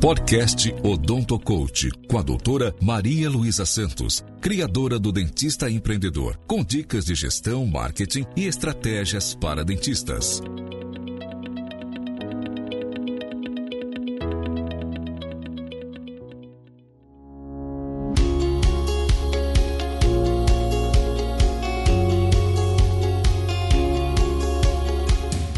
Podcast Odonto Coach, com a doutora Maria Luísa Santos, criadora do Dentista Empreendedor, com dicas de gestão, marketing e estratégias para dentistas.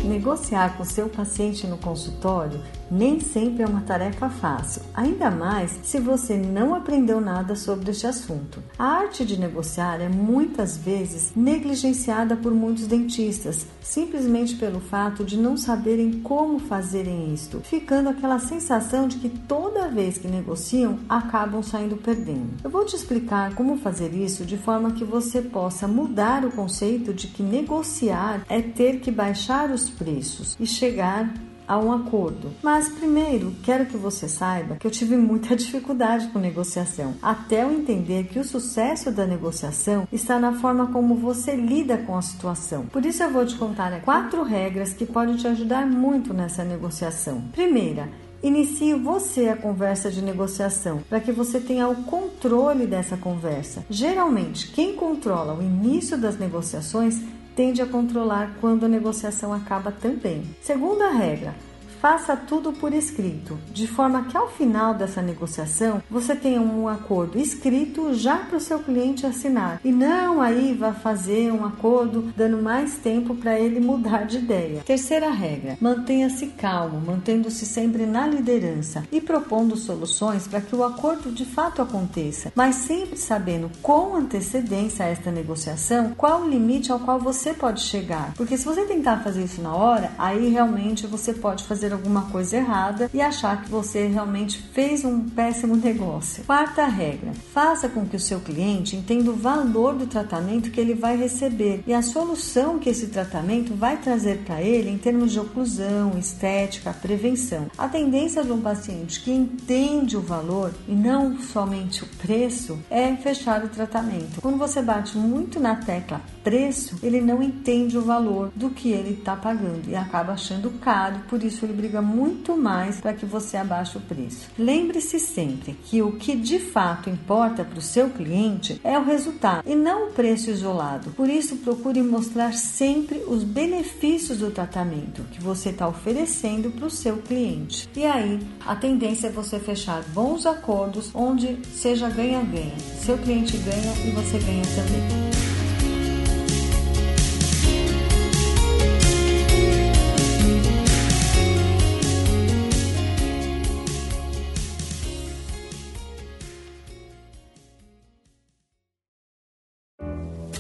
Negociar com seu paciente no consultório nem sempre é uma tarefa fácil, ainda mais se você não aprendeu nada sobre este assunto. A arte de negociar é muitas vezes negligenciada por muitos dentistas, simplesmente pelo fato de não saberem como fazerem isto, ficando aquela sensação de que toda vez que negociam acabam saindo perdendo. Eu vou te explicar como fazer isso de forma que você possa mudar o conceito de que negociar é ter que baixar os preços e chegar a um acordo. Mas primeiro, quero que você saiba que eu tive muita dificuldade com negociação, até eu entender que o sucesso da negociação está na forma como você lida com a situação. Por isso eu vou te contar quatro regras que podem te ajudar muito nessa negociação. Primeira, Inicie você a conversa de negociação para que você tenha o controle dessa conversa. Geralmente, quem controla o início das negociações tende a controlar quando a negociação acaba também. Segunda regra: faça tudo por escrito, de forma que ao final dessa negociação você tenha um acordo escrito já para o seu cliente assinar e não aí vá fazer um acordo dando mais tempo para ele mudar de ideia. Terceira regra: mantenha-se calmo, mantendo-se sempre na liderança e propondo soluções para que o acordo de fato aconteça, mas sempre sabendo com antecedência a esta negociação qual o limite ao qual você pode chegar, porque se você tentar fazer isso na hora, aí realmente você pode fazer fazer alguma coisa errada e achar que você realmente fez um péssimo negócio. Quarta regra: faça com que o seu cliente entenda o valor do tratamento que ele vai receber e a solução que esse tratamento vai trazer para ele em termos de oclusão, estética, prevenção. A tendência de um paciente que entende o valor e não somente o preço é fechar o tratamento. Quando você bate muito na tecla preço, ele não entende o valor do que ele está pagando e acaba achando caro, por isso ele briga muito mais para que você abaixe o preço. Lembre-se sempre que o que de fato importa para o seu cliente é o resultado e não o preço isolado. Por isso, procure mostrar sempre os benefícios do tratamento que você está oferecendo para o seu cliente. E aí, a tendência é você fechar bons acordos onde seja ganha-ganha. Seu cliente ganha e você ganha também.